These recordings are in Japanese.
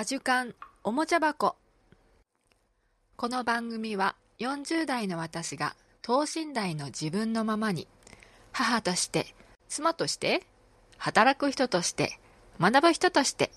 アジュカンおもちゃ箱。この番組は40代の私が等身大の自分のままに母として妻として働く人として学ぶ人として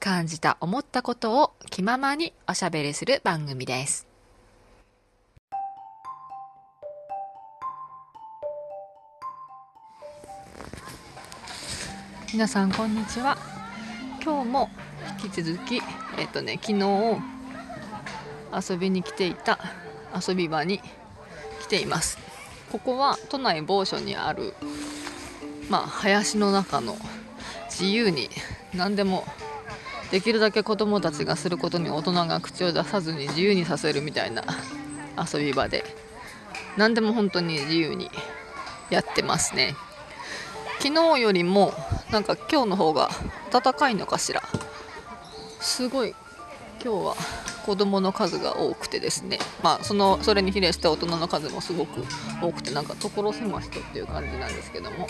感じた思ったことを気ままにおしゃべりする番組です。皆さんこんにちは。今日も引き続きえっ、とね昨日遊びに来ていた遊び場に来ています。ここは都内某所にあるまあ林の中の自由に何でもできるだけ子供たちがすることに大人が口を出さずに自由にさせるみたいな遊び場で何でも本当に自由にやってますね。昨日よりもなんか今日の方が暖かいのかしら。すごい。今日は子どもの数が多くてですね。まあそのそれに比例して大人の数もすごく多くてなんか所狭しとっていう感じなんですけども。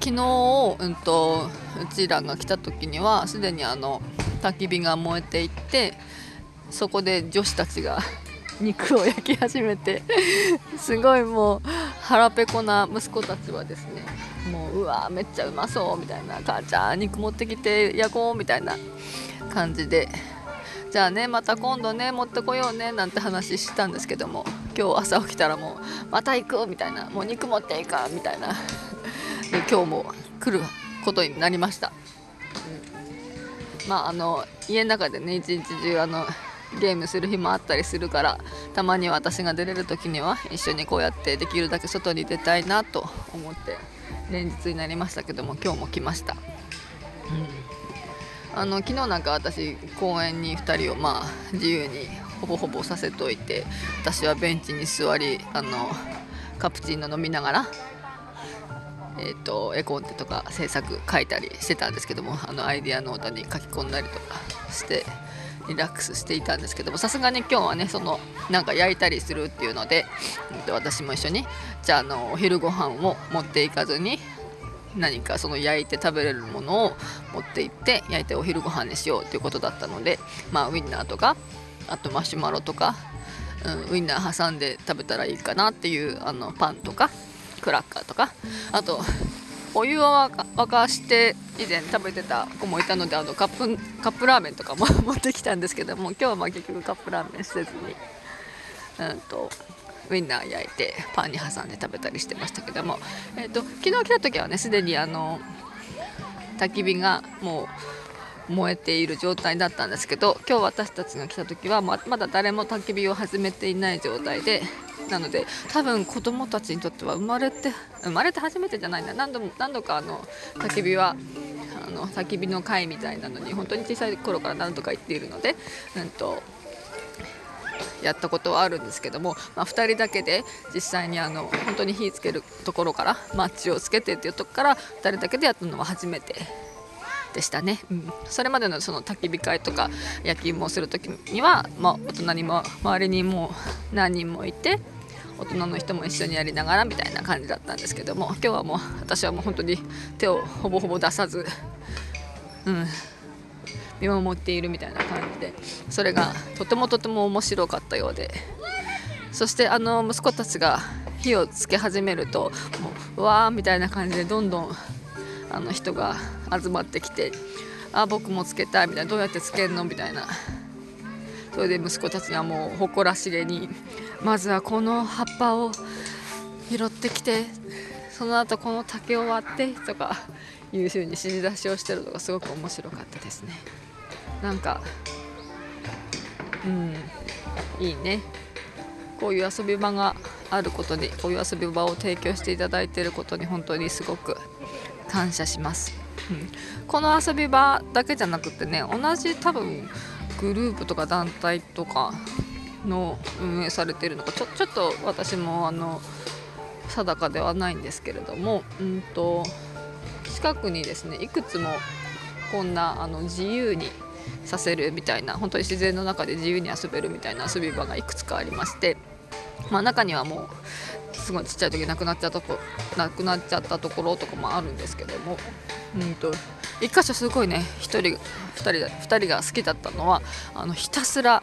昨日、うんと、うちらが来た時にはすでにあの焚き火が燃えていってそこで女子たちが肉を焼き始めて すごいもう腹ペコな息子たちはですねもううわめっちゃうまそうみたいな母ちゃん肉持ってきて焼こうみたいな感じでじゃあねまた今度ね持ってこようねなんて話したんですけども今日朝起きたらもうまた行くみたいなもう肉持っていかみたいな で今日も来ることになりました、うん、まああの家の中でね一日中あのゲームする日もあったりするからたまに私が出れる時には一緒にこうやってできるだけ外に出たいなと思って連日になりましたけども今日も来ました、うん、あの昨日なんか私公園に2人をまあ自由にほぼほぼさせといて私はベンチに座りあのカプチーノ飲みながらえーと、絵コンテとか制作書いたりしてたんですけどもあのアイデアノートに書き込んだりとかしてリラックスしていたんですけどもさすがに今日はねそのなんか焼いたりするっていうので、私も一緒にじゃああのお昼ご飯を持っていかずに何かその焼いて食べれるものを持って行って焼いてお昼ご飯にしようということだったのでまあウインナーとかあとマシュマロとか、うん、ウインナー挟んで食べたらいいかなっていうあのパンとかクラッカーとかあとお湯を沸かして以前食べてた子もいたのであのカップカップラーメンとかも 持ってきたんですけども今日はまあ結局カップラーメンせずに、うんと、ウインナー焼いてパンに挟んで食べたりしてましたけども、えーと、昨日来た時はねすでにあの焚き火がもう燃えている状態だったんですけど今日私たちが来た時はままだ誰も焚き火を始めていない状態でなので多分子供たちにとっては生まれて生まれて初めてじゃないな何度も何度かあの焚き火はあの焚き火の会みたいなのに本当に小さい頃から何度か行っているので、うんと、やったことはあるんですけども、まあ、2人だけで実際にあの本当に火つけるところからマッチをつけてっていうとこから2人だけでやったのは初めてでしたね、うん、それまでのその焚き火会とか焼き芋をする時には、まあ、大人にも周りにも何人もいて大人の人も一緒にやりながらみたいな感じだったんですけども今日はもう私はもう本当に手をほぼほぼ出さず、うん、見守っているみたいな感じでそれがとてもとても面白かったようで。そしてあの息子たちが火をつけ始めるともううわーみたいな感じでどんどんあの人が集まってきて「あ僕もつけたい」みたいな「どうやってつけるの?」みたいな。それで息子たちはもう誇らしげにまずはこの葉っぱを拾ってきてその後この竹を割ってとかいう風に指示出しをしてるのがすごく面白かったですね。なんかうんいいね。こういう遊び場があることにこういう遊び場を提供していただいていることに本当にすごく感謝します、うん、この遊び場だけじゃなくてね同じ多分グループとか団体とかの運営されてるのかちょちょっと私もあの定かではないんですけれども、うんと、近くにですねいくつもこんなあの自由にさせるみたいな本当に自然の中で自由に遊べるみたいな遊び場がいくつかありまして、まあ、中にはもうすごいちっちゃい時なくなっちゃったとこなくなっちゃったところとかもあるんですけども、うんと。一箇所すごいね1人2人2人が好きだったのはあのひたすら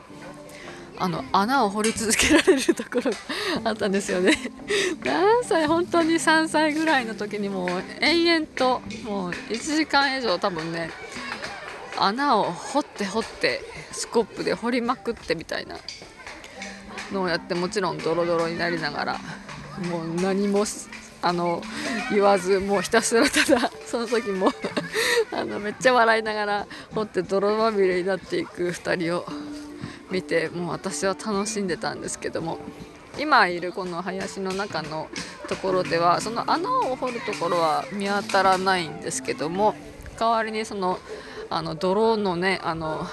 あの穴を掘り続けられるところがあったんですよね。何歳？本当に3歳ぐらいの時にもう延々ともう1時間以上多分ね穴を掘って掘ってスコップで掘りまくってみたいなのをやってもちろんドロドロになりながらもう何もあの言わずもうひたすらただその時も あのめっちゃ笑いながら掘って泥まみれになっていく2人を見てもう私は楽しんでたんですけども今いるこの林の中のところではその穴を掘るところは見当たらないんですけども代わりにそのあの泥のねあの、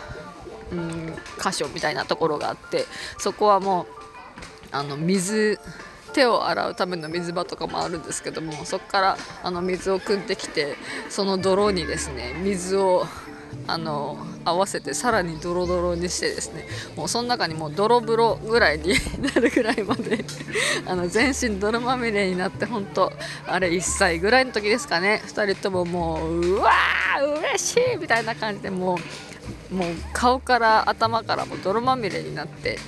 うん、箇所みたいなところがあってそこはもうあの水手を洗うための水場とかもあるんですけどもそこからあの水を汲んできてその泥にですね水をあの合わせてさらにドロドロにしてですねもうその中にもう泥風呂ぐらいに なるぐらいまであの全身泥まみれになって本当あれ1歳ぐらいの時ですかね。2人とももううわー嬉しいみたいな感じでもうもう顔から頭からも泥まみれになって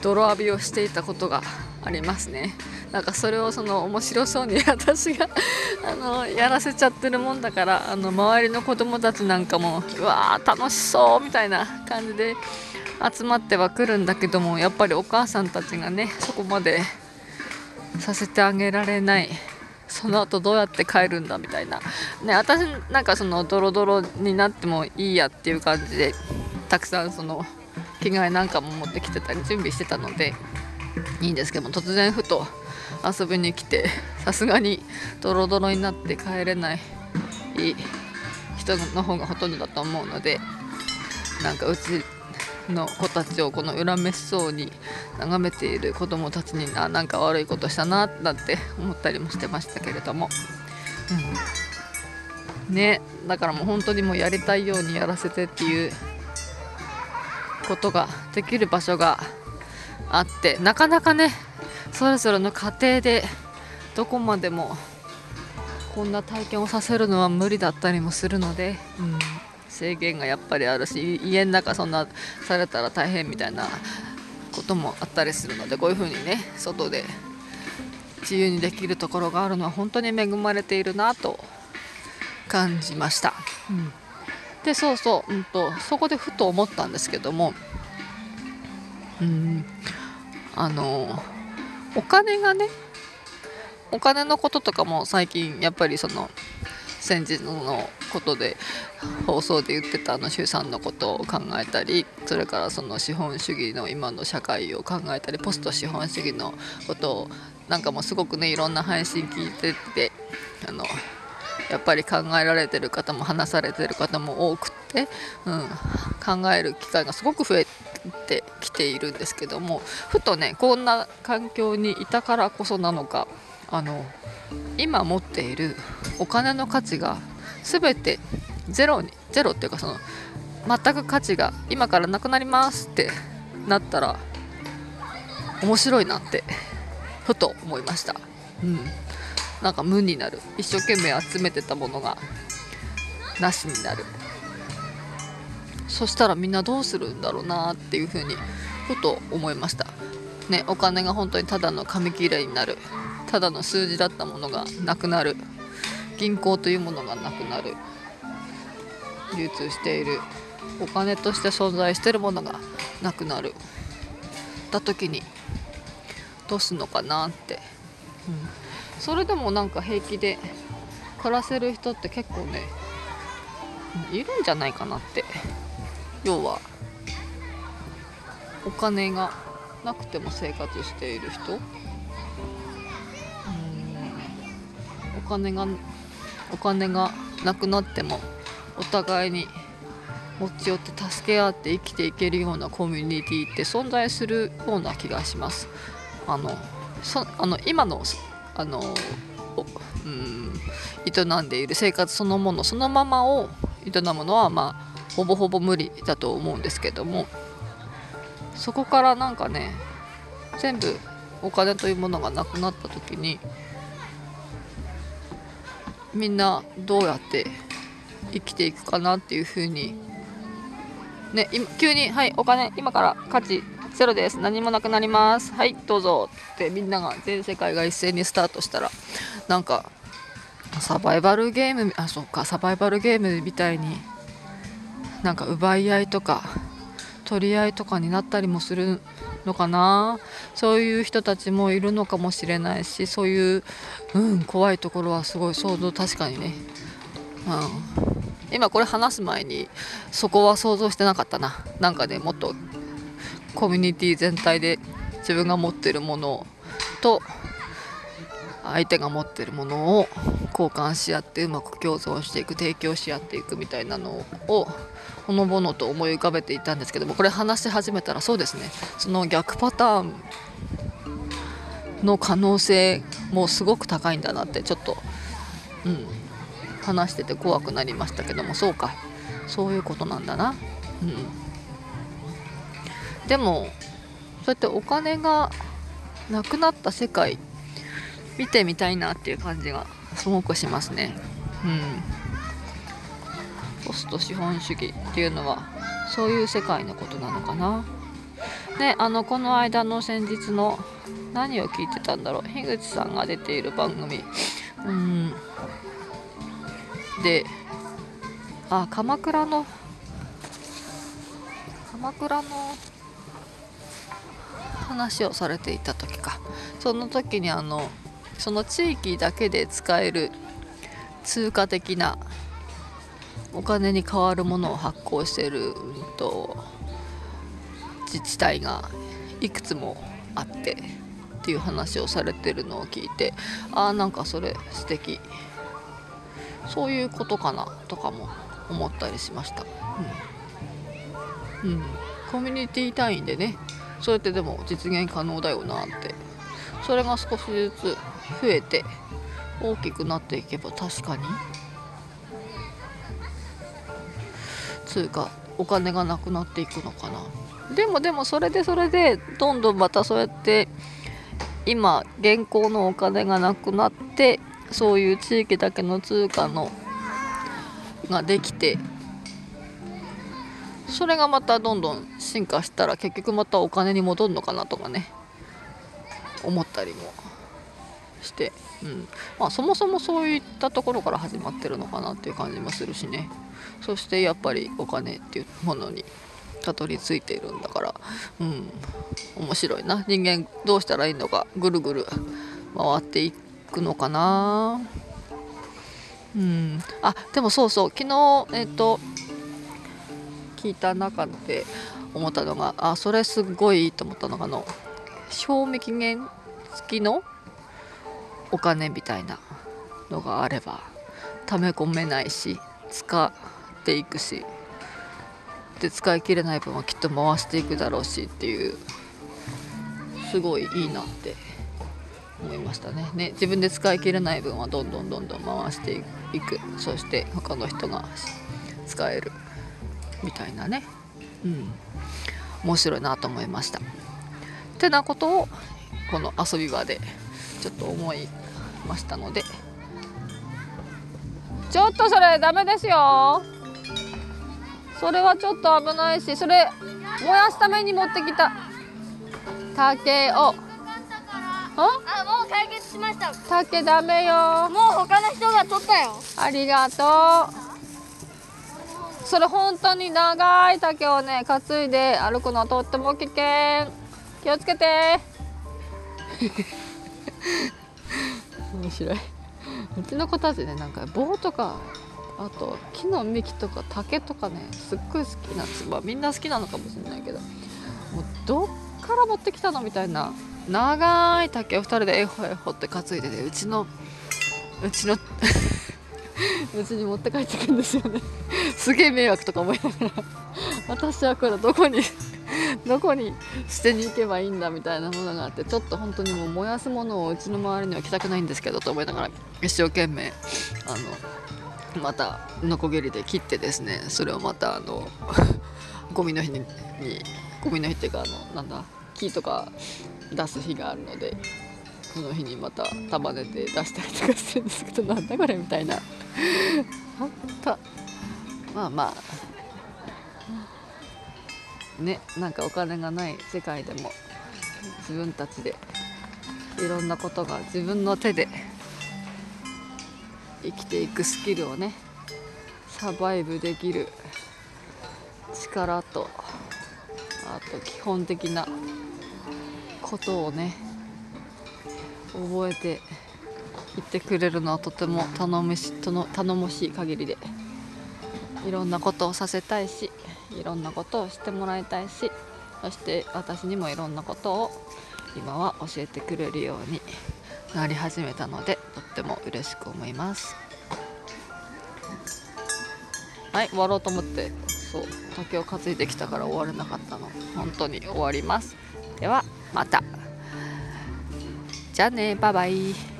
泥浴びをしていたことがありますね。なんかそれをその面白そうに私が あのやらせちゃってるもんだからあの周りの子供たちなんかもうわー楽しそうみたいな感じで集まってはくるんだけどもやっぱりお母さんたちがねそこまでさせてあげられない。その後どうやって帰るんだみたいな。ね私なんかそのドロドロになってもいいやっていう感じでたくさんその着替えなんかも持ってきてたり準備してたのでいいんですけども突然ふと遊びに来てさすがにドロドロになって帰れない人の方がほとんどだと思うのでなんかうちの子たちをこの恨めしそうに眺めている子供たちにあなんか悪いことしたななんて思ったりもしてましたけれども、うん、ねだからもう本当にもうやりたいようにやらせてっていうことができる場所があってなかなかねそれぞれの家庭でどこまでもこんな体験をさせるのは無理だったりもするので、うん、制限がやっぱりあるし家の中そんなされたら大変みたいなこともあったりするのでこういう風にね外で自由にできるところがあるのは本当に恵まれているなと感じました。うん、でそうそう、うんと、そこでふと思ったんですけどもうんあのお金がねお金のこととかも最近やっぱりその先日のことで放送で言ってたあの周さんのことを考えたりそれからその資本主義の今の社会を考えたりポスト資本主義のことをなんかもすごくねいろんな配信聞いててあのやっぱり考えられてる方も話されてる方も多くって、うん、考える機会がすごく増えてきているんですけどもふとねこんな環境にいたからこそなのかあの今持っているお金の価値が全てゼロにゼロっていうかその全く価値が今からなくなりますってなったら面白いなってふと思いました。うん。なんか無になる。一生懸命集めてたものがなしになる。そしたらみんなどうするんだろうなっていうふうにふと思いました。ねお金が本当にただの紙切れになる。ただの数字だったものがなくなる。銀行というものがなくなる。流通している。お金として存在してるものがなくなる。た時にどうすんのかなって、うん。それでもなんか平気で暮らせる人って結構ねいるんじゃないかなって。要はお金がなくても生活している人？お金がお金がなくなってもお互いに持ち寄って助け合って生きていけるようなコミュニティって存在するような気がします。あのそあの今のあのうん。営んでいる生活そのものそのままを営むのはまあほぼほぼ無理だと思うんですけどもそこからなんかね全部お金というものがなくなった時にみんなどうやって生きていくかなっていうふうにね急に「はいお金今から価値ゼロです。何もなくなります。はいどうぞ」ってみんなが全世界が一斉にスタートしたらなんかサバイバルゲームあそうかサバイバルゲームみたいになんか奪い合いとか取り合いとかになったりもするのかな。そういう人たちもいるのかもしれないしそういう、うん、怖いところはすごい想像確かにね、うん、今これ話す前にそこは想像してなかったな。なんかねもっとコミュニティ全体で自分が持ってるものと相手が持ってるものを交換し合ってうまく共存していく提供し合っていくみたいなのをほのぼのと思い浮かべていたんですけどもこれ話し始めたらそうですねその逆パターンの可能性もすごく高いんだなってちょっと、うん、話してて怖くなりましたけどもそうかそういうことなんだな。うん、でもそうやってお金がなくなった世界見てみたいなっていう感じがすごくしますね。うんポスト資本主義っていうのはそういう世界のことなのかな。であのこの間の先日の何を聞いてたんだろう。樋口さんが出ている番組。うん。であ鎌倉の鎌倉の話をされていた時か。その時にあのその地域だけで使える通貨的なお金に代わるものを発行している、と、自治体がいくつもあってっていう話をされてるのを聞いてああなんかそれ素敵。そういうことかなとかも思ったりしました、うん、うん、コミュニティ単位でねそうやってでも実現可能だよなって。それが少しずつ増えて大きくなっていけば確かにつうかお金がなくなっていくのかな。でもでもそれでそれでどんどんまたそうやって今現行のお金がなくなってそういう地域だけの通貨のができてそれがまたどんどん進化したら結局またお金に戻るのかなとかね。思ったりも。して、うん。まあ、そもそもそういったところから始まってるのかなっていう感じもするしね。そしてやっぱりお金っていうものにたどり着いているんだから、うん、面白いな。人間どうしたらいいのかぐるぐる回っていくのかな。うん。あでもそうそう。昨日えっ、と聞いた中で思ったのがあそれすっごいいいと思ったのがあの賞味期限付きのお金みたいなのがあれば溜め込めないし使っていくしで使い切れない分はきっと回していくだろうしっていうすごいいいなって思いましたね。ね自分で使い切れない分はどんどんどんどん回していく。そして他の人が使えるみたいなね。うん。面白いなと思いました。ってなことをこの遊び場でちょっと思いましたので。ちょっとそれダメですよ。それはちょっと危ないしそれ燃やすために持ってきた。竹を。あもう解決しました。竹ダメよ。もう他の人が取ったよ。ありがとう。それ本当に長い竹をね担いで歩くのはとっても危険。気をつけて面白い。うちの子たちねなんか棒とかあと木の幹とか竹とかねすっごい好きなんですまみんな好きなのかもしれないけどもうどっから持ってきたのみたいな長い竹を2人でえほえほって担いでねうちのうちの うちに持って帰ってくるんですよね。すげえ迷惑とか思いながら。私はこれどこに どこに捨てに行けばいいんだみたいなものがあってちょっと本当にもう燃やすものをうちの周りには来たくないんですけどと思いながら一生懸命あのまたノコギリで切ってですねそれをまたあの ゴミの日にゴミの日っていうかあのなんだ木とか出す日があるのでその日にまた束ねて出したりとかしてるんですけどなんだこれみたいな。あったまあまあねなんかお金がない世界でも自分たちでいろんなことが自分の手で生きていくスキルをねサバイブできる力とあと基本的なことをね覚えていってくれるのはとても頼みし頼もしい限りでいろんなことをさせたいしいろんなことをしてもらいたいしそして私にもいろんなことを今は教えてくれるようになり始めたのでとっても嬉しく思います。はい終わろうと思ってそう竹を担いできたから終われなかったの。本当に終わります。ではまた。じゃあねバイバイ。